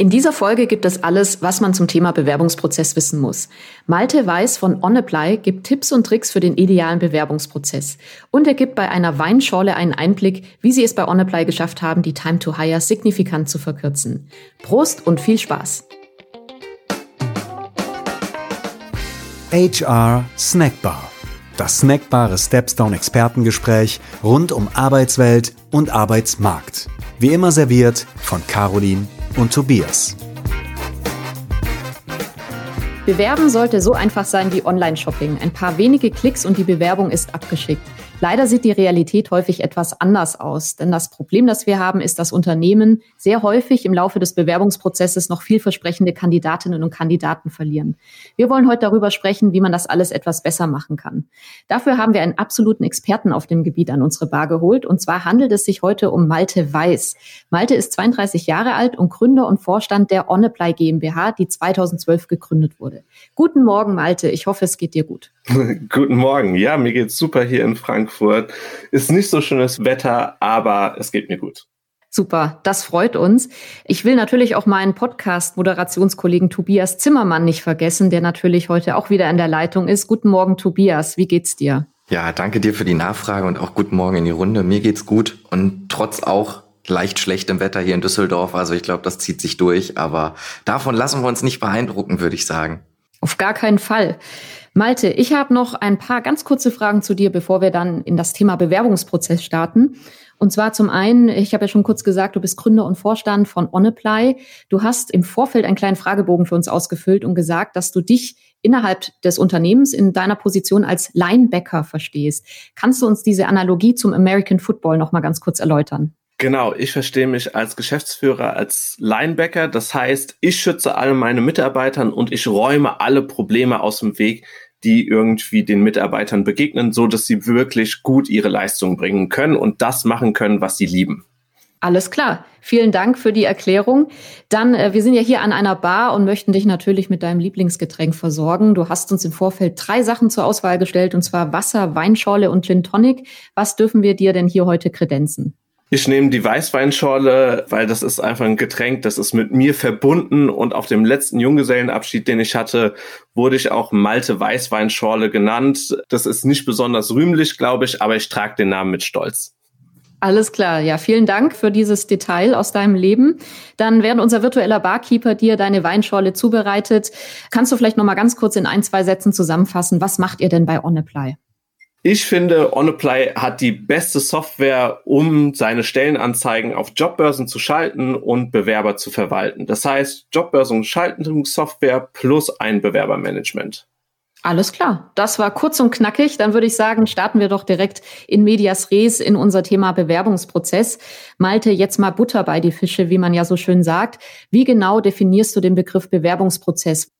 In dieser Folge gibt es alles, was man zum Thema Bewerbungsprozess wissen muss. Malte Weiß von OnApply gibt Tipps und Tricks für den idealen Bewerbungsprozess. Und er gibt bei einer Weinschorle einen Einblick, wie sie es bei OnApply geschafft haben, die Time to Hire signifikant zu verkürzen. Prost und viel Spaß! HR Snackbar. Das snackbare Stepstone Expertengespräch rund um Arbeitswelt und Arbeitsmarkt. Wie immer serviert von Caroline und Tobias. Bewerben sollte so einfach sein wie Online-Shopping. Ein paar wenige Klicks und die Bewerbung ist abgeschickt. Leider sieht die Realität häufig etwas anders aus, denn das Problem, das wir haben, ist, dass Unternehmen sehr häufig im Laufe des Bewerbungsprozesses noch vielversprechende Kandidatinnen und Kandidaten verlieren. Wir wollen heute darüber sprechen, wie man das alles etwas besser machen kann. Dafür haben wir einen absoluten Experten auf dem Gebiet an unsere Bar geholt, und zwar handelt es sich heute um Malte Weiß. Malte ist 32 Jahre alt und Gründer und Vorstand der OnApply GmbH, die 2012 gegründet wurde. Guten Morgen, Malte. Ich hoffe, es geht dir gut. Guten Morgen. Ja, mir geht's super hier in Frankfurt. Ist nicht so schönes Wetter, aber es geht mir gut. Super, das freut uns. Ich will natürlich auch meinen Podcast-Moderationskollegen Tobias Zimmermann nicht vergessen, der natürlich heute auch wieder in der Leitung ist. Guten Morgen, Tobias. Wie geht's dir? Ja, danke dir für die Nachfrage und auch guten Morgen in die Runde. Mir geht's gut und trotz auch leicht schlechtem Wetter hier in Düsseldorf. Also ich glaube, das zieht sich durch, aber davon lassen wir uns nicht beeindrucken, würde ich sagen. Auf gar keinen Fall. Malte, ich habe noch ein paar ganz kurze Fragen zu dir, bevor wir dann in das Thema Bewerbungsprozess starten. Und zwar zum einen, ich habe ja schon kurz gesagt, du bist Gründer und Vorstand von OnApply. Du hast im Vorfeld einen kleinen Fragebogen für uns ausgefüllt und gesagt, dass du dich innerhalb des Unternehmens in deiner Position als Linebacker verstehst. Kannst du uns diese Analogie zum American Football noch mal ganz kurz erläutern? Genau, ich verstehe mich als Geschäftsführer, als Linebacker. Das heißt, ich schütze alle meine Mitarbeitern und ich räume alle Probleme aus dem Weg, die irgendwie den Mitarbeitern begegnen, so dass sie wirklich gut ihre Leistung bringen können und das machen können, was sie lieben. Alles klar. Vielen Dank für die Erklärung. Dann, äh, wir sind ja hier an einer Bar und möchten dich natürlich mit deinem Lieblingsgetränk versorgen. Du hast uns im Vorfeld drei Sachen zur Auswahl gestellt, und zwar Wasser, Weinschorle und Gin Tonic. Was dürfen wir dir denn hier heute kredenzen? Ich nehme die Weißweinschorle, weil das ist einfach ein Getränk, das ist mit mir verbunden und auf dem letzten Junggesellenabschied, den ich hatte, wurde ich auch Malte Weißweinschorle genannt. Das ist nicht besonders rühmlich, glaube ich, aber ich trage den Namen mit Stolz. Alles klar. Ja, vielen Dank für dieses Detail aus deinem Leben. Dann, während unser virtueller Barkeeper dir deine Weinschorle zubereitet, kannst du vielleicht noch mal ganz kurz in ein, zwei Sätzen zusammenfassen, was macht ihr denn bei OnApply? Ich finde, OnApply hat die beste Software, um seine Stellenanzeigen auf Jobbörsen zu schalten und Bewerber zu verwalten. Das heißt, Jobbörsen Schaltungssoftware plus ein Bewerbermanagement. Alles klar. Das war kurz und knackig. Dann würde ich sagen, starten wir doch direkt in Medias Res in unser Thema Bewerbungsprozess. Malte, jetzt mal Butter bei die Fische, wie man ja so schön sagt. Wie genau definierst du den Begriff Bewerbungsprozess?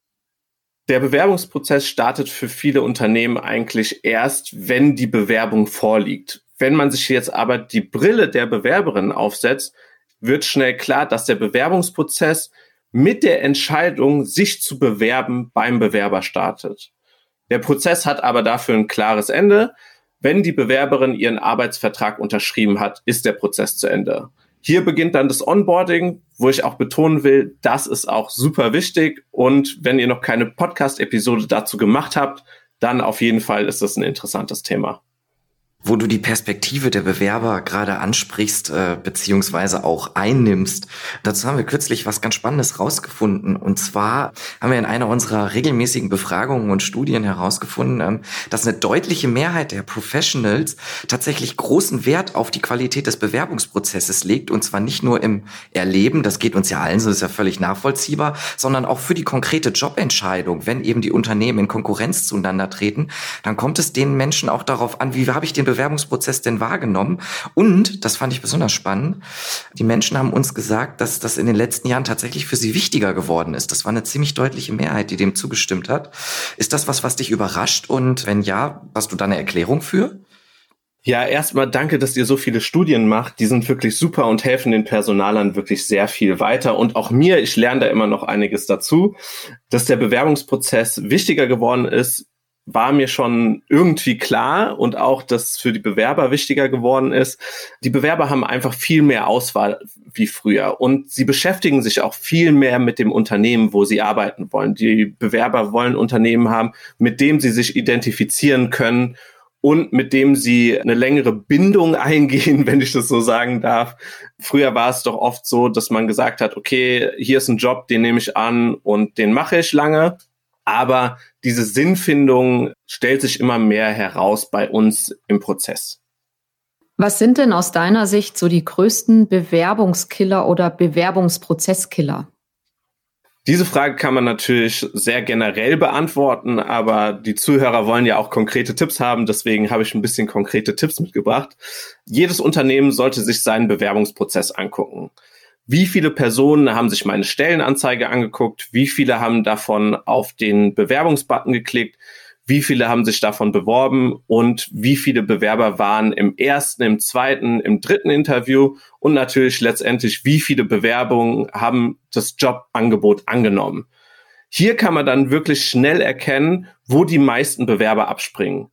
Der Bewerbungsprozess startet für viele Unternehmen eigentlich erst, wenn die Bewerbung vorliegt. Wenn man sich jetzt aber die Brille der Bewerberin aufsetzt, wird schnell klar, dass der Bewerbungsprozess mit der Entscheidung, sich zu bewerben, beim Bewerber startet. Der Prozess hat aber dafür ein klares Ende. Wenn die Bewerberin ihren Arbeitsvertrag unterschrieben hat, ist der Prozess zu Ende. Hier beginnt dann das Onboarding, wo ich auch betonen will, das ist auch super wichtig. Und wenn ihr noch keine Podcast-Episode dazu gemacht habt, dann auf jeden Fall ist das ein interessantes Thema wo du die Perspektive der Bewerber gerade ansprichst, äh, beziehungsweise auch einnimmst. Dazu haben wir kürzlich was ganz Spannendes rausgefunden. Und zwar haben wir in einer unserer regelmäßigen Befragungen und Studien herausgefunden, ähm, dass eine deutliche Mehrheit der Professionals tatsächlich großen Wert auf die Qualität des Bewerbungsprozesses legt. Und zwar nicht nur im Erleben, das geht uns ja allen so, ist ja völlig nachvollziehbar, sondern auch für die konkrete Jobentscheidung. Wenn eben die Unternehmen in Konkurrenz zueinander treten, dann kommt es den Menschen auch darauf an, wie habe ich den Bewerbungsprozess denn wahrgenommen? Und, das fand ich besonders spannend, die Menschen haben uns gesagt, dass das in den letzten Jahren tatsächlich für sie wichtiger geworden ist. Das war eine ziemlich deutliche Mehrheit, die dem zugestimmt hat. Ist das was, was dich überrascht? Und wenn ja, hast du da eine Erklärung für? Ja, erstmal danke, dass ihr so viele Studien macht. Die sind wirklich super und helfen den Personalern wirklich sehr viel weiter. Und auch mir, ich lerne da immer noch einiges dazu, dass der Bewerbungsprozess wichtiger geworden ist, war mir schon irgendwie klar und auch, dass für die Bewerber wichtiger geworden ist. Die Bewerber haben einfach viel mehr Auswahl wie früher und sie beschäftigen sich auch viel mehr mit dem Unternehmen, wo sie arbeiten wollen. Die Bewerber wollen Unternehmen haben, mit dem sie sich identifizieren können und mit dem sie eine längere Bindung eingehen, wenn ich das so sagen darf. Früher war es doch oft so, dass man gesagt hat, okay, hier ist ein Job, den nehme ich an und den mache ich lange. Aber diese Sinnfindung stellt sich immer mehr heraus bei uns im Prozess. Was sind denn aus deiner Sicht so die größten Bewerbungskiller oder Bewerbungsprozesskiller? Diese Frage kann man natürlich sehr generell beantworten, aber die Zuhörer wollen ja auch konkrete Tipps haben, deswegen habe ich ein bisschen konkrete Tipps mitgebracht. Jedes Unternehmen sollte sich seinen Bewerbungsprozess angucken. Wie viele Personen haben sich meine Stellenanzeige angeguckt? Wie viele haben davon auf den Bewerbungsbutton geklickt? wie viele haben sich davon beworben und wie viele Bewerber waren im ersten, im zweiten, im dritten Interview und natürlich letztendlich, wie viele Bewerbungen haben das Jobangebot angenommen. Hier kann man dann wirklich schnell erkennen, wo die meisten Bewerber abspringen.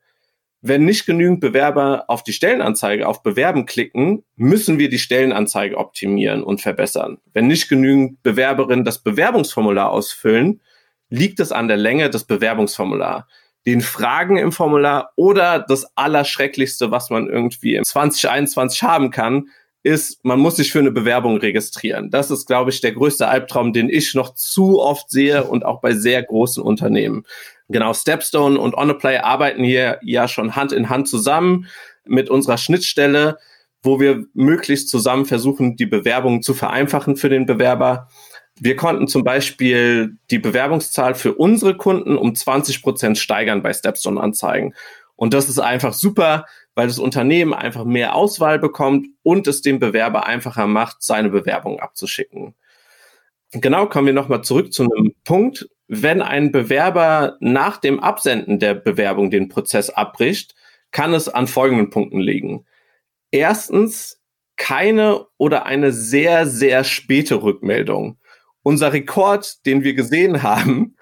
Wenn nicht genügend Bewerber auf die Stellenanzeige, auf Bewerben klicken, müssen wir die Stellenanzeige optimieren und verbessern. Wenn nicht genügend Bewerberinnen das Bewerbungsformular ausfüllen, liegt es an der Länge des Bewerbungsformulars den Fragen im Formular oder das Allerschrecklichste, was man irgendwie im 2021 haben kann, ist, man muss sich für eine Bewerbung registrieren. Das ist, glaube ich, der größte Albtraum, den ich noch zu oft sehe und auch bei sehr großen Unternehmen. Genau, Stepstone und OnApply arbeiten hier ja schon Hand in Hand zusammen mit unserer Schnittstelle, wo wir möglichst zusammen versuchen, die Bewerbung zu vereinfachen für den Bewerber. Wir konnten zum Beispiel die Bewerbungszahl für unsere Kunden um 20 Prozent steigern bei Stepstone Anzeigen. Und das ist einfach super, weil das Unternehmen einfach mehr Auswahl bekommt und es dem Bewerber einfacher macht, seine Bewerbung abzuschicken. Genau, kommen wir nochmal zurück zu einem Punkt. Wenn ein Bewerber nach dem Absenden der Bewerbung den Prozess abbricht, kann es an folgenden Punkten liegen. Erstens, keine oder eine sehr, sehr späte Rückmeldung. Unser Rekord, den wir gesehen haben,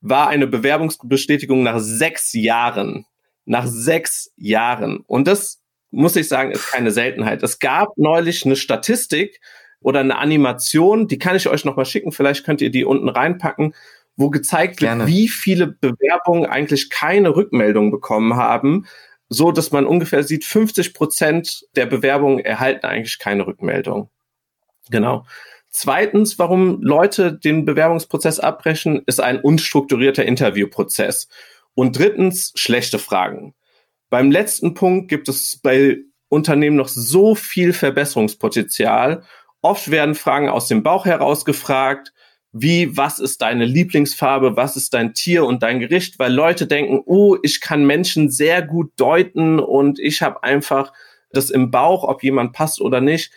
war eine Bewerbungsbestätigung nach sechs Jahren. Nach sechs Jahren. Und das, muss ich sagen, ist keine Seltenheit. Es gab neulich eine Statistik oder eine Animation, die kann ich euch nochmal schicken, vielleicht könnt ihr die unten reinpacken, wo gezeigt wird, Gerne. wie viele Bewerbungen eigentlich keine Rückmeldung bekommen haben, so dass man ungefähr sieht, 50 Prozent der Bewerbungen erhalten eigentlich keine Rückmeldung. Genau. Zweitens, warum Leute den Bewerbungsprozess abbrechen, ist ein unstrukturierter Interviewprozess. Und drittens, schlechte Fragen. Beim letzten Punkt gibt es bei Unternehmen noch so viel Verbesserungspotenzial. Oft werden Fragen aus dem Bauch heraus gefragt, wie, was ist deine Lieblingsfarbe, was ist dein Tier und dein Gericht, weil Leute denken, oh, ich kann Menschen sehr gut deuten und ich habe einfach das im Bauch, ob jemand passt oder nicht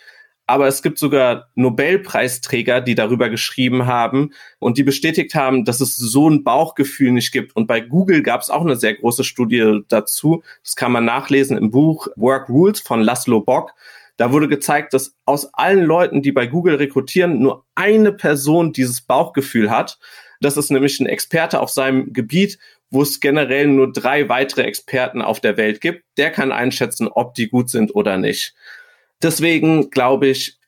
aber es gibt sogar Nobelpreisträger, die darüber geschrieben haben und die bestätigt haben, dass es so ein Bauchgefühl nicht gibt. Und bei Google gab es auch eine sehr große Studie dazu. Das kann man nachlesen im Buch Work Rules von Laszlo Bock. Da wurde gezeigt, dass aus allen Leuten, die bei Google rekrutieren, nur eine Person dieses Bauchgefühl hat. Das ist nämlich ein Experte auf seinem Gebiet, wo es generell nur drei weitere Experten auf der Welt gibt. Der kann einschätzen, ob die gut sind oder nicht. Deswegen glaube ich,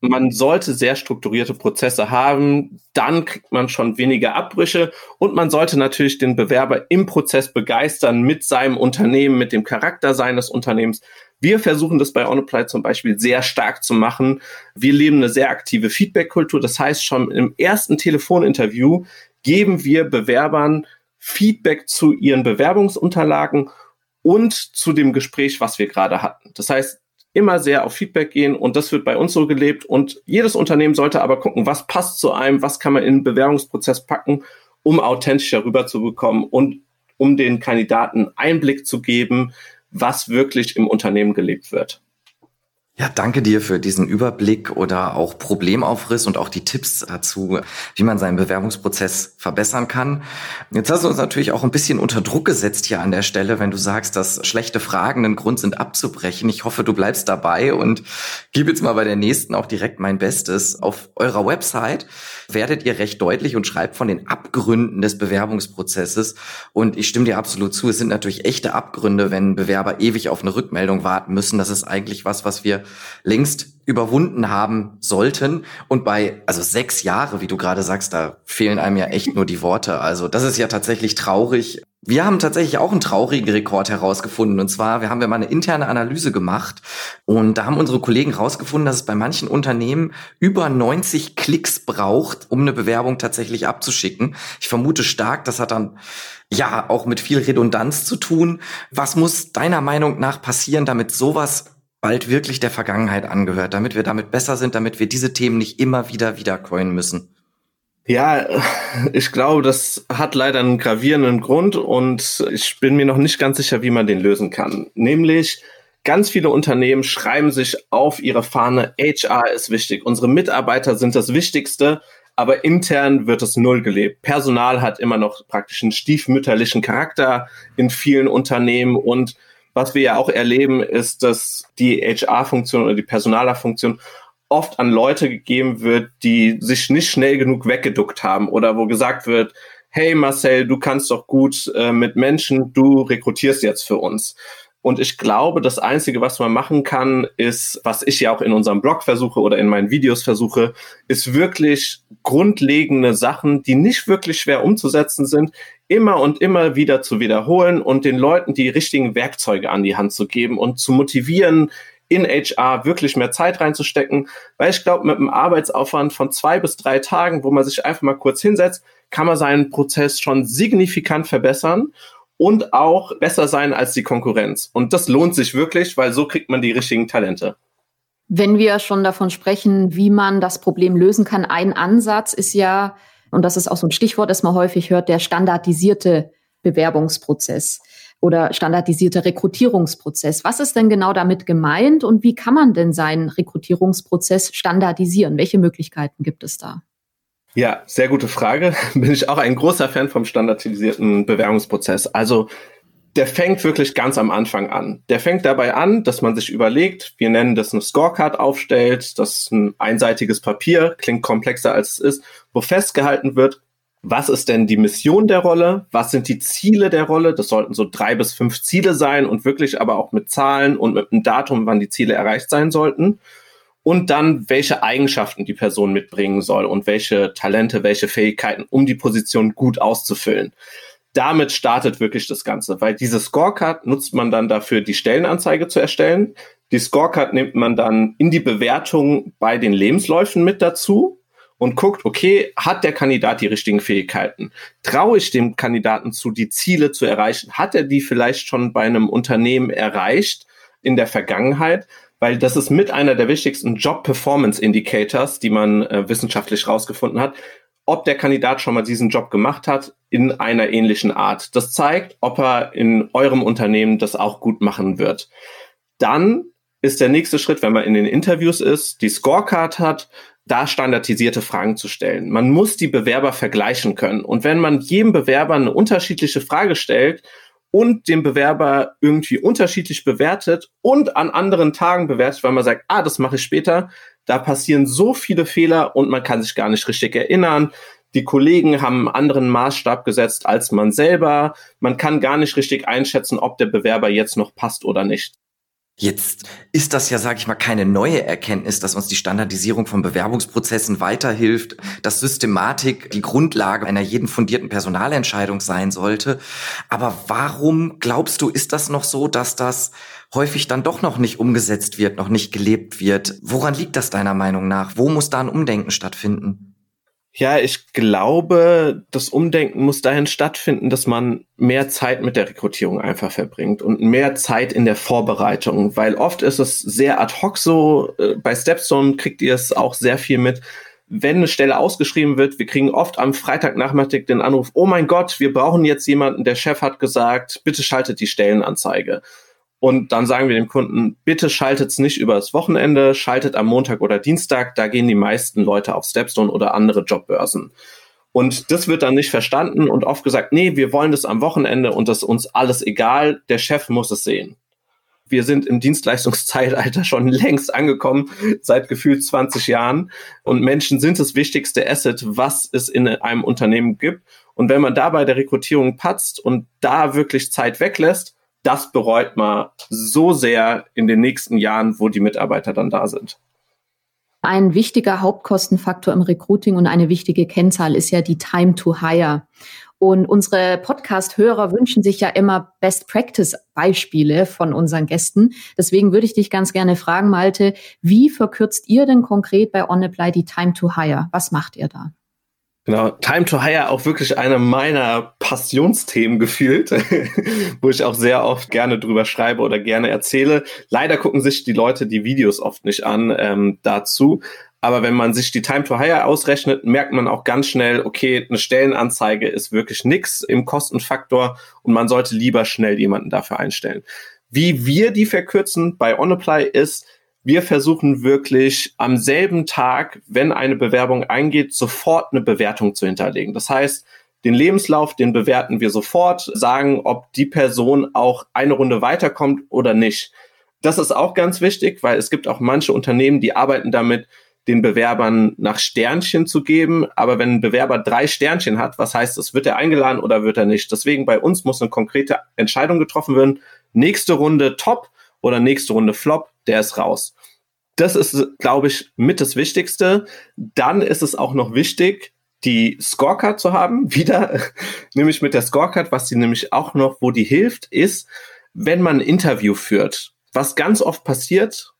man sollte sehr strukturierte Prozesse haben, dann kriegt man schon weniger Abbrüche und man sollte natürlich den Bewerber im Prozess begeistern mit seinem Unternehmen, mit dem Charakter seines Unternehmens. Wir versuchen das bei OnApply zum Beispiel sehr stark zu machen. Wir leben eine sehr aktive Feedback-Kultur. Das heißt, schon im ersten Telefoninterview geben wir Bewerbern Feedback zu ihren Bewerbungsunterlagen und zu dem Gespräch, was wir gerade hatten. Das heißt, immer sehr auf Feedback gehen und das wird bei uns so gelebt und jedes Unternehmen sollte aber gucken, was passt zu einem, was kann man in den Bewerbungsprozess packen, um authentischer rüberzubekommen und um den Kandidaten Einblick zu geben, was wirklich im Unternehmen gelebt wird. Ja, danke dir für diesen Überblick oder auch Problemaufriss und auch die Tipps dazu, wie man seinen Bewerbungsprozess verbessern kann. Jetzt hast du uns natürlich auch ein bisschen unter Druck gesetzt hier an der Stelle, wenn du sagst, dass schlechte Fragen ein Grund sind abzubrechen. Ich hoffe, du bleibst dabei und gib jetzt mal bei der nächsten auch direkt mein Bestes. Auf eurer Website werdet ihr recht deutlich und schreibt von den Abgründen des Bewerbungsprozesses. Und ich stimme dir absolut zu. Es sind natürlich echte Abgründe, wenn Bewerber ewig auf eine Rückmeldung warten müssen. Das ist eigentlich was, was wir längst überwunden haben sollten. Und bei, also sechs Jahre, wie du gerade sagst, da fehlen einem ja echt nur die Worte. Also das ist ja tatsächlich traurig. Wir haben tatsächlich auch einen traurigen Rekord herausgefunden. Und zwar, wir haben ja mal eine interne Analyse gemacht und da haben unsere Kollegen herausgefunden, dass es bei manchen Unternehmen über 90 Klicks braucht, um eine Bewerbung tatsächlich abzuschicken. Ich vermute stark, das hat dann ja auch mit viel Redundanz zu tun. Was muss deiner Meinung nach passieren, damit sowas bald wirklich der Vergangenheit angehört, damit wir damit besser sind, damit wir diese Themen nicht immer wieder wiedercoinen müssen? Ja, ich glaube, das hat leider einen gravierenden Grund und ich bin mir noch nicht ganz sicher, wie man den lösen kann. Nämlich, ganz viele Unternehmen schreiben sich auf ihre Fahne, HR ist wichtig, unsere Mitarbeiter sind das Wichtigste, aber intern wird es null gelebt. Personal hat immer noch praktisch einen stiefmütterlichen Charakter in vielen Unternehmen und was wir ja auch erleben, ist, dass die HR-Funktion oder die Personalerfunktion oft an Leute gegeben wird, die sich nicht schnell genug weggeduckt haben oder wo gesagt wird, hey Marcel, du kannst doch gut äh, mit Menschen, du rekrutierst jetzt für uns. Und ich glaube, das Einzige, was man machen kann, ist, was ich ja auch in unserem Blog versuche oder in meinen Videos versuche, ist wirklich grundlegende Sachen, die nicht wirklich schwer umzusetzen sind, immer und immer wieder zu wiederholen und den Leuten die richtigen Werkzeuge an die Hand zu geben und zu motivieren, in HR wirklich mehr Zeit reinzustecken, weil ich glaube, mit einem Arbeitsaufwand von zwei bis drei Tagen, wo man sich einfach mal kurz hinsetzt, kann man seinen Prozess schon signifikant verbessern und auch besser sein als die Konkurrenz. Und das lohnt sich wirklich, weil so kriegt man die richtigen Talente. Wenn wir schon davon sprechen, wie man das Problem lösen kann, ein Ansatz ist ja, und das ist auch so ein Stichwort, das man häufig hört, der standardisierte Bewerbungsprozess oder standardisierter Rekrutierungsprozess. Was ist denn genau damit gemeint und wie kann man denn seinen Rekrutierungsprozess standardisieren? Welche Möglichkeiten gibt es da? Ja, sehr gute Frage. Bin ich auch ein großer Fan vom standardisierten Bewerbungsprozess. Also der fängt wirklich ganz am Anfang an. Der fängt dabei an, dass man sich überlegt, wir nennen das eine Scorecard aufstellt, das ist ein einseitiges Papier, klingt komplexer als es ist, wo festgehalten wird, was ist denn die Mission der Rolle? Was sind die Ziele der Rolle? Das sollten so drei bis fünf Ziele sein und wirklich aber auch mit Zahlen und mit einem Datum, wann die Ziele erreicht sein sollten. Und dann, welche Eigenschaften die Person mitbringen soll und welche Talente, welche Fähigkeiten, um die Position gut auszufüllen. Damit startet wirklich das Ganze, weil diese Scorecard nutzt man dann dafür, die Stellenanzeige zu erstellen. Die Scorecard nimmt man dann in die Bewertung bei den Lebensläufen mit dazu und guckt, okay, hat der Kandidat die richtigen Fähigkeiten? Traue ich dem Kandidaten zu, die Ziele zu erreichen? Hat er die vielleicht schon bei einem Unternehmen erreicht in der Vergangenheit? Weil das ist mit einer der wichtigsten Job Performance Indicators, die man äh, wissenschaftlich rausgefunden hat, ob der Kandidat schon mal diesen Job gemacht hat in einer ähnlichen Art. Das zeigt, ob er in eurem Unternehmen das auch gut machen wird. Dann ist der nächste Schritt, wenn man in den Interviews ist, die Scorecard hat, da standardisierte Fragen zu stellen. Man muss die Bewerber vergleichen können. Und wenn man jedem Bewerber eine unterschiedliche Frage stellt und den Bewerber irgendwie unterschiedlich bewertet und an anderen Tagen bewertet, weil man sagt, ah, das mache ich später, da passieren so viele Fehler und man kann sich gar nicht richtig erinnern. Die Kollegen haben einen anderen Maßstab gesetzt als man selber. Man kann gar nicht richtig einschätzen, ob der Bewerber jetzt noch passt oder nicht. Jetzt ist das ja, sage ich mal, keine neue Erkenntnis, dass uns die Standardisierung von Bewerbungsprozessen weiterhilft, dass Systematik die Grundlage einer jeden fundierten Personalentscheidung sein sollte. Aber warum glaubst du, ist das noch so, dass das häufig dann doch noch nicht umgesetzt wird, noch nicht gelebt wird? Woran liegt das deiner Meinung nach? Wo muss da ein Umdenken stattfinden? Ja, ich glaube, das Umdenken muss dahin stattfinden, dass man mehr Zeit mit der Rekrutierung einfach verbringt und mehr Zeit in der Vorbereitung, weil oft ist es sehr ad hoc so. Äh, bei Stepstone kriegt ihr es auch sehr viel mit. Wenn eine Stelle ausgeschrieben wird, wir kriegen oft am Freitagnachmittag den Anruf, oh mein Gott, wir brauchen jetzt jemanden, der Chef hat gesagt, bitte schaltet die Stellenanzeige. Und dann sagen wir dem Kunden, bitte schaltet es nicht übers Wochenende, schaltet am Montag oder Dienstag, da gehen die meisten Leute auf Stepstone oder andere Jobbörsen. Und das wird dann nicht verstanden und oft gesagt, nee, wir wollen das am Wochenende und das ist uns alles egal, der Chef muss es sehen. Wir sind im Dienstleistungszeitalter schon längst angekommen, seit gefühlt 20 Jahren. Und Menschen sind das wichtigste Asset, was es in einem Unternehmen gibt. Und wenn man da bei der Rekrutierung patzt und da wirklich Zeit weglässt, das bereut man so sehr in den nächsten Jahren, wo die Mitarbeiter dann da sind. Ein wichtiger Hauptkostenfaktor im Recruiting und eine wichtige Kennzahl ist ja die Time to Hire. Und unsere Podcast-Hörer wünschen sich ja immer Best-Practice-Beispiele von unseren Gästen. Deswegen würde ich dich ganz gerne fragen, Malte, wie verkürzt ihr denn konkret bei OnApply die Time to Hire? Was macht ihr da? Genau, Time to Hire auch wirklich eine meiner Passionsthemen gefühlt, wo ich auch sehr oft gerne drüber schreibe oder gerne erzähle. Leider gucken sich die Leute die Videos oft nicht an ähm, dazu. Aber wenn man sich die Time to Hire ausrechnet, merkt man auch ganz schnell, okay, eine Stellenanzeige ist wirklich nix im Kostenfaktor und man sollte lieber schnell jemanden dafür einstellen. Wie wir die verkürzen bei OnApply ist, wir versuchen wirklich am selben Tag, wenn eine Bewerbung eingeht, sofort eine Bewertung zu hinterlegen. Das heißt, den Lebenslauf, den bewerten wir sofort, sagen, ob die Person auch eine Runde weiterkommt oder nicht. Das ist auch ganz wichtig, weil es gibt auch manche Unternehmen, die arbeiten damit, den Bewerbern nach Sternchen zu geben. Aber wenn ein Bewerber drei Sternchen hat, was heißt es? Wird er eingeladen oder wird er nicht? Deswegen bei uns muss eine konkrete Entscheidung getroffen werden. Nächste Runde top oder nächste Runde flop, der ist raus. Das ist, glaube ich, mit das Wichtigste. Dann ist es auch noch wichtig, die Scorecard zu haben, wieder, nämlich mit der Scorecard, was sie nämlich auch noch, wo die hilft, ist, wenn man ein Interview führt. Was ganz oft passiert,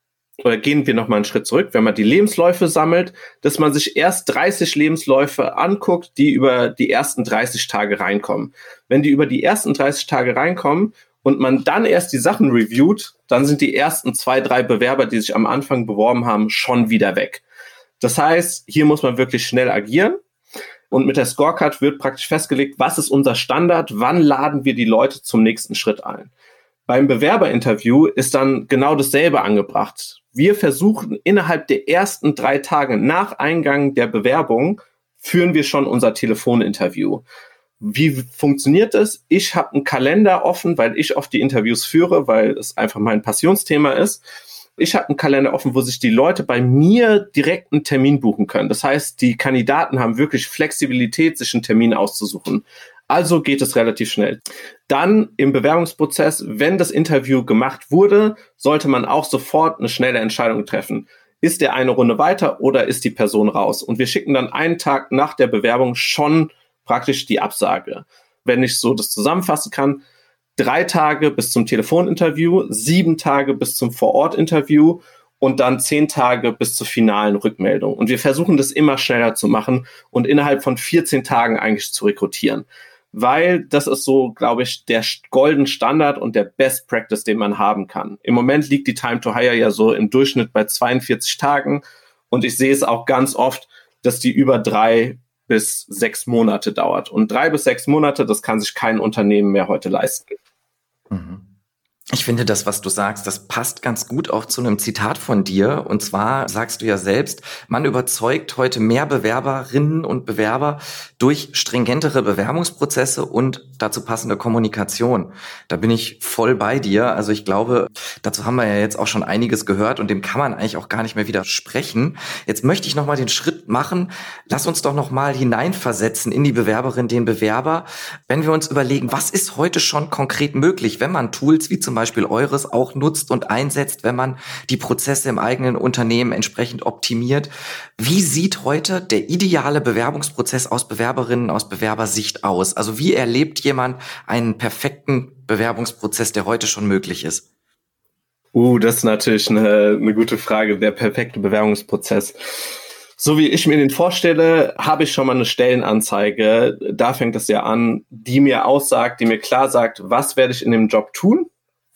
oder gehen wir noch mal einen Schritt zurück, wenn man die Lebensläufe sammelt, dass man sich erst 30 Lebensläufe anguckt, die über die ersten 30 Tage reinkommen. Wenn die über die ersten 30 Tage reinkommen und man dann erst die Sachen reviewt, dann sind die ersten zwei, drei Bewerber, die sich am Anfang beworben haben, schon wieder weg. Das heißt, hier muss man wirklich schnell agieren. Und mit der Scorecard wird praktisch festgelegt, was ist unser Standard, wann laden wir die Leute zum nächsten Schritt ein. Beim Bewerberinterview ist dann genau dasselbe angebracht. Wir versuchen innerhalb der ersten drei Tage nach Eingang der Bewerbung führen wir schon unser Telefoninterview. Wie funktioniert das? Ich habe einen Kalender offen, weil ich oft die Interviews führe, weil es einfach mein Passionsthema ist. Ich habe einen Kalender offen, wo sich die Leute bei mir direkt einen Termin buchen können. Das heißt, die Kandidaten haben wirklich Flexibilität, sich einen Termin auszusuchen. Also geht es relativ schnell. Dann im Bewerbungsprozess, wenn das Interview gemacht wurde, sollte man auch sofort eine schnelle Entscheidung treffen. Ist der eine Runde weiter oder ist die Person raus? Und wir schicken dann einen Tag nach der Bewerbung schon praktisch die Absage. Wenn ich so das zusammenfassen kann, drei Tage bis zum Telefoninterview, sieben Tage bis zum Vorortinterview und dann zehn Tage bis zur finalen Rückmeldung. Und wir versuchen das immer schneller zu machen und innerhalb von 14 Tagen eigentlich zu rekrutieren weil das ist so, glaube ich, der golden Standard und der Best Practice, den man haben kann. Im Moment liegt die Time to Hire ja so im Durchschnitt bei 42 Tagen und ich sehe es auch ganz oft, dass die über drei bis sechs Monate dauert. Und drei bis sechs Monate, das kann sich kein Unternehmen mehr heute leisten. Mhm. Ich finde das, was du sagst, das passt ganz gut auch zu einem Zitat von dir. Und zwar sagst du ja selbst, man überzeugt heute mehr Bewerberinnen und Bewerber durch stringentere Bewerbungsprozesse und dazu passende Kommunikation. Da bin ich voll bei dir. Also ich glaube, dazu haben wir ja jetzt auch schon einiges gehört und dem kann man eigentlich auch gar nicht mehr widersprechen. Jetzt möchte ich nochmal den Schritt machen. Lass uns doch nochmal hineinversetzen in die Bewerberin, den Bewerber. Wenn wir uns überlegen, was ist heute schon konkret möglich, wenn man Tools wie zum Beispiel eures auch nutzt und einsetzt, wenn man die Prozesse im eigenen Unternehmen entsprechend optimiert. Wie sieht heute der ideale Bewerbungsprozess aus Bewerberinnen, aus Bewerbersicht aus? Also wie erlebt jemand einen perfekten Bewerbungsprozess, der heute schon möglich ist? Uh, das ist natürlich eine, eine gute Frage, der perfekte Bewerbungsprozess. So wie ich mir den vorstelle, habe ich schon mal eine Stellenanzeige, da fängt es ja an, die mir aussagt, die mir klar sagt, was werde ich in dem Job tun,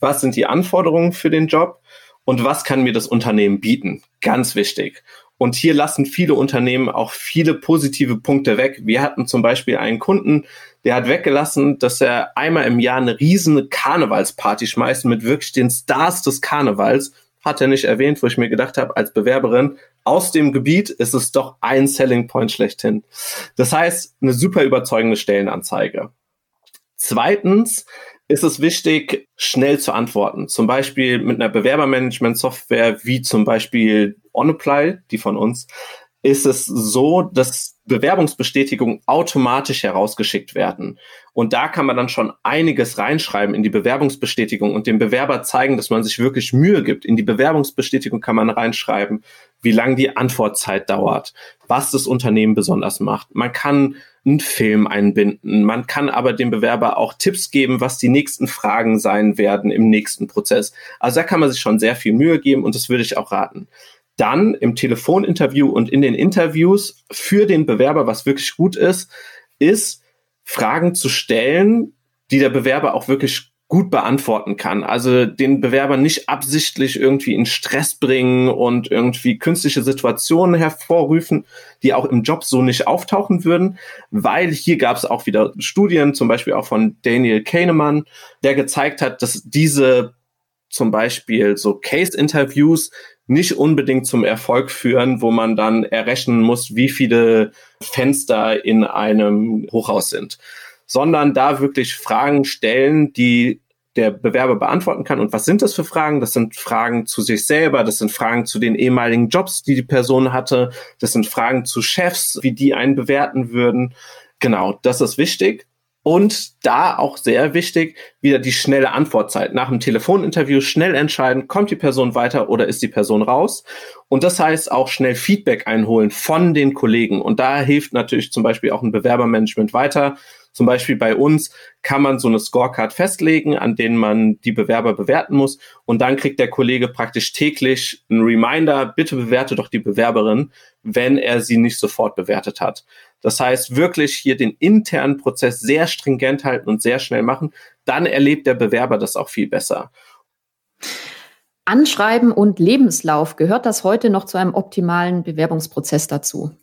was sind die Anforderungen für den Job und was kann mir das Unternehmen bieten. Ganz wichtig. Und hier lassen viele Unternehmen auch viele positive Punkte weg. Wir hatten zum Beispiel einen Kunden, der hat weggelassen, dass er einmal im Jahr eine riesige Karnevalsparty schmeißt mit wirklich den Stars des Karnevals. Hat er nicht erwähnt, wo ich mir gedacht habe, als Bewerberin, aus dem Gebiet ist es doch ein Selling Point schlechthin. Das heißt, eine super überzeugende Stellenanzeige. Zweitens, ist es wichtig, schnell zu antworten. Zum Beispiel mit einer Bewerbermanagement-Software wie zum Beispiel OnApply, die von uns, ist es so, dass Bewerbungsbestätigungen automatisch herausgeschickt werden. Und da kann man dann schon einiges reinschreiben in die Bewerbungsbestätigung und dem Bewerber zeigen, dass man sich wirklich Mühe gibt. In die Bewerbungsbestätigung kann man reinschreiben, wie lang die Antwortzeit dauert, was das Unternehmen besonders macht. Man kann einen Film einbinden. Man kann aber dem Bewerber auch Tipps geben, was die nächsten Fragen sein werden im nächsten Prozess. Also da kann man sich schon sehr viel Mühe geben und das würde ich auch raten dann im Telefoninterview und in den Interviews für den Bewerber, was wirklich gut ist, ist Fragen zu stellen, die der Bewerber auch wirklich gut beantworten kann. Also den Bewerber nicht absichtlich irgendwie in Stress bringen und irgendwie künstliche Situationen hervorrufen, die auch im Job so nicht auftauchen würden, weil hier gab es auch wieder Studien, zum Beispiel auch von Daniel Kahneman, der gezeigt hat, dass diese zum Beispiel so Case-Interviews nicht unbedingt zum Erfolg führen, wo man dann errechnen muss, wie viele Fenster in einem Hochhaus sind, sondern da wirklich Fragen stellen, die der Bewerber beantworten kann. Und was sind das für Fragen? Das sind Fragen zu sich selber, das sind Fragen zu den ehemaligen Jobs, die die Person hatte, das sind Fragen zu Chefs, wie die einen bewerten würden. Genau, das ist wichtig. Und da auch sehr wichtig, wieder die schnelle Antwortzeit. Nach dem Telefoninterview schnell entscheiden, kommt die Person weiter oder ist die Person raus. Und das heißt auch schnell Feedback einholen von den Kollegen. Und da hilft natürlich zum Beispiel auch ein Bewerbermanagement weiter. Zum Beispiel bei uns kann man so eine Scorecard festlegen, an denen man die Bewerber bewerten muss. Und dann kriegt der Kollege praktisch täglich einen Reminder, bitte bewerte doch die Bewerberin, wenn er sie nicht sofort bewertet hat. Das heißt, wirklich hier den internen Prozess sehr stringent halten und sehr schnell machen. Dann erlebt der Bewerber das auch viel besser. Anschreiben und Lebenslauf, gehört das heute noch zu einem optimalen Bewerbungsprozess dazu?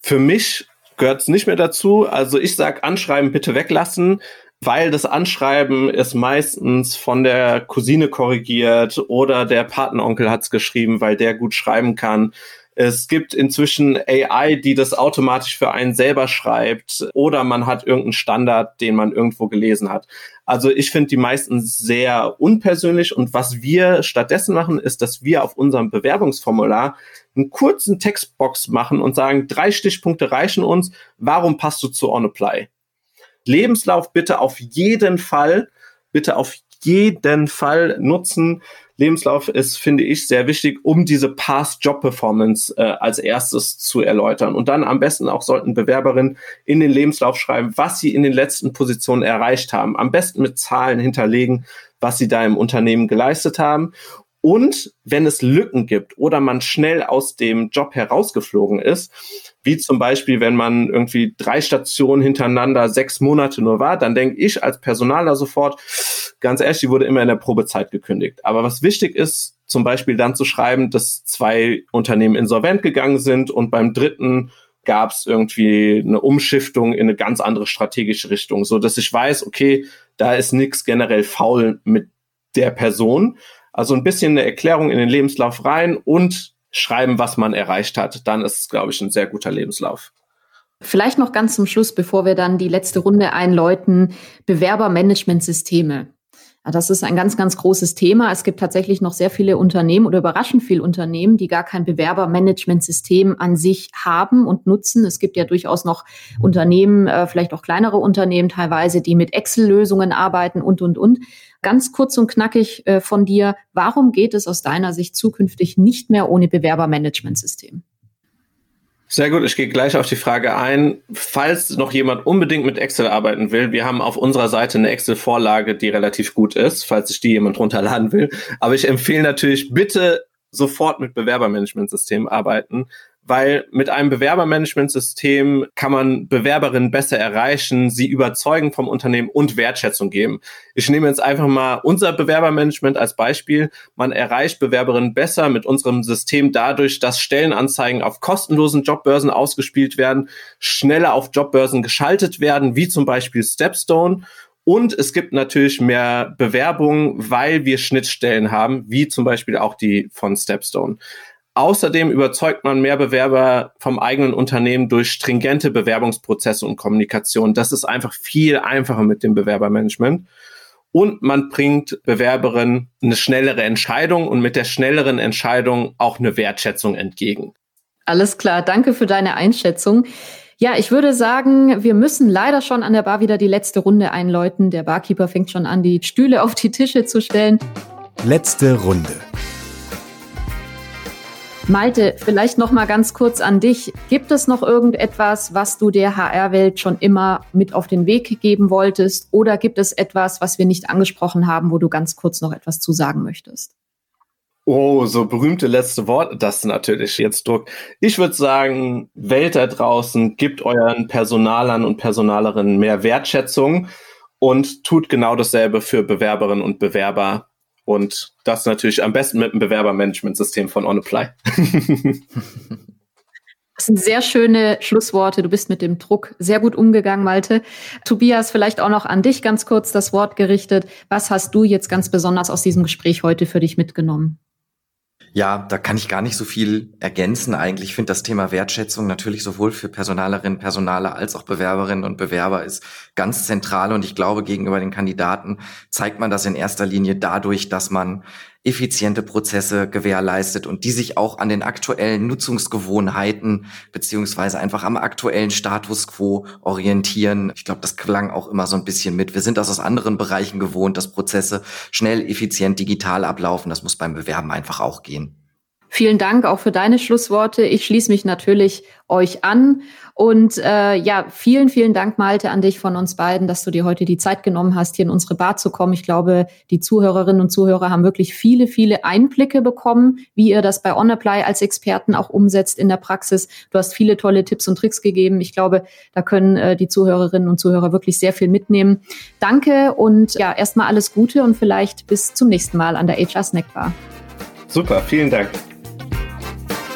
Für mich gehört es nicht mehr dazu. Also ich sage, Anschreiben bitte weglassen, weil das Anschreiben ist meistens von der Cousine korrigiert oder der Patenonkel hat es geschrieben, weil der gut schreiben kann. Es gibt inzwischen AI, die das automatisch für einen selber schreibt oder man hat irgendeinen Standard, den man irgendwo gelesen hat. Also ich finde die meisten sehr unpersönlich und was wir stattdessen machen, ist, dass wir auf unserem Bewerbungsformular einen kurzen Textbox machen und sagen, drei Stichpunkte reichen uns. Warum passt du zu OnApply? Lebenslauf bitte auf jeden Fall, bitte auf jeden Fall nutzen. Lebenslauf ist, finde ich, sehr wichtig, um diese Past-Job-Performance äh, als erstes zu erläutern. Und dann am besten auch sollten Bewerberinnen in den Lebenslauf schreiben, was sie in den letzten Positionen erreicht haben. Am besten mit Zahlen hinterlegen, was sie da im Unternehmen geleistet haben. Und wenn es Lücken gibt oder man schnell aus dem Job herausgeflogen ist, wie zum Beispiel, wenn man irgendwie drei Stationen hintereinander sechs Monate nur war, dann denke ich als Personaler sofort, ganz ehrlich, die wurde immer in der Probezeit gekündigt. Aber was wichtig ist, zum Beispiel dann zu schreiben, dass zwei Unternehmen insolvent gegangen sind und beim dritten gab es irgendwie eine Umschiftung in eine ganz andere strategische Richtung, so dass ich weiß, okay, da ist nichts generell faul mit der Person. Also ein bisschen eine Erklärung in den Lebenslauf rein und schreiben, was man erreicht hat. Dann ist es, glaube ich, ein sehr guter Lebenslauf. Vielleicht noch ganz zum Schluss, bevor wir dann die letzte Runde einläuten, Bewerbermanagementsysteme. Das ist ein ganz, ganz großes Thema. Es gibt tatsächlich noch sehr viele Unternehmen oder überraschend viele Unternehmen, die gar kein Bewerbermanagementsystem an sich haben und nutzen. Es gibt ja durchaus noch Unternehmen, äh, vielleicht auch kleinere Unternehmen teilweise, die mit Excel-Lösungen arbeiten und, und, und. Ganz kurz und knackig äh, von dir. Warum geht es aus deiner Sicht zukünftig nicht mehr ohne Bewerbermanagementsystem? Sehr gut, ich gehe gleich auf die Frage ein. Falls noch jemand unbedingt mit Excel arbeiten will, wir haben auf unserer Seite eine Excel-Vorlage, die relativ gut ist, falls sich die jemand runterladen will. Aber ich empfehle natürlich, bitte sofort mit Bewerbermanagementsystem arbeiten, weil mit einem Bewerbermanagementsystem kann man Bewerberinnen besser erreichen, sie überzeugen vom Unternehmen und Wertschätzung geben. Ich nehme jetzt einfach mal unser Bewerbermanagement als Beispiel. Man erreicht Bewerberinnen besser mit unserem System dadurch, dass Stellenanzeigen auf kostenlosen Jobbörsen ausgespielt werden, schneller auf Jobbörsen geschaltet werden, wie zum Beispiel Stepstone und es gibt natürlich mehr Bewerbungen, weil wir Schnittstellen haben, wie zum Beispiel auch die von Stepstone. Außerdem überzeugt man mehr Bewerber vom eigenen Unternehmen durch stringente Bewerbungsprozesse und Kommunikation. Das ist einfach viel einfacher mit dem Bewerbermanagement. und man bringt Bewerberinnen eine schnellere Entscheidung und mit der schnelleren Entscheidung auch eine Wertschätzung entgegen. Alles klar, danke für deine Einschätzung. Ja, ich würde sagen, wir müssen leider schon an der Bar wieder die letzte Runde einläuten. Der Barkeeper fängt schon an, die Stühle auf die Tische zu stellen. Letzte Runde. Malte, vielleicht noch mal ganz kurz an dich. Gibt es noch irgendetwas, was du der HR-Welt schon immer mit auf den Weg geben wolltest? Oder gibt es etwas, was wir nicht angesprochen haben, wo du ganz kurz noch etwas zu sagen möchtest? Oh, so berühmte letzte Worte, das natürlich jetzt Druck. Ich würde sagen, Welt da draußen, gibt euren Personalern und Personalerinnen mehr Wertschätzung und tut genau dasselbe für Bewerberinnen und Bewerber und das natürlich am besten mit dem Bewerbermanagementsystem von OnApply. Das sind sehr schöne Schlussworte. Du bist mit dem Druck sehr gut umgegangen, Malte. Tobias, vielleicht auch noch an dich ganz kurz das Wort gerichtet. Was hast du jetzt ganz besonders aus diesem Gespräch heute für dich mitgenommen? Ja, da kann ich gar nicht so viel ergänzen eigentlich. Ich finde das Thema Wertschätzung natürlich sowohl für Personalerinnen, Personale als auch Bewerberinnen und Bewerber ist ganz zentral und ich glaube, gegenüber den Kandidaten zeigt man das in erster Linie dadurch, dass man effiziente Prozesse gewährleistet und die sich auch an den aktuellen Nutzungsgewohnheiten beziehungsweise einfach am aktuellen Status quo orientieren. Ich glaube, das klang auch immer so ein bisschen mit. Wir sind das aus anderen Bereichen gewohnt, dass Prozesse schnell, effizient, digital ablaufen. Das muss beim Bewerben einfach auch gehen. Vielen Dank auch für deine Schlussworte. Ich schließe mich natürlich euch an. Und äh, ja, vielen, vielen Dank, Malte, an dich von uns beiden, dass du dir heute die Zeit genommen hast, hier in unsere Bar zu kommen. Ich glaube, die Zuhörerinnen und Zuhörer haben wirklich viele, viele Einblicke bekommen, wie ihr das bei OnApply als Experten auch umsetzt in der Praxis. Du hast viele tolle Tipps und Tricks gegeben. Ich glaube, da können äh, die Zuhörerinnen und Zuhörer wirklich sehr viel mitnehmen. Danke und ja, erstmal alles Gute und vielleicht bis zum nächsten Mal an der HR Snack Bar. Super, vielen Dank.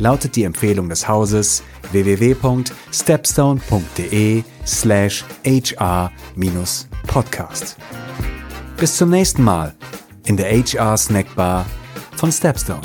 lautet die Empfehlung des Hauses www.stepstone.de slash hr-podcast. Bis zum nächsten Mal in der HR Snackbar von Stepstone.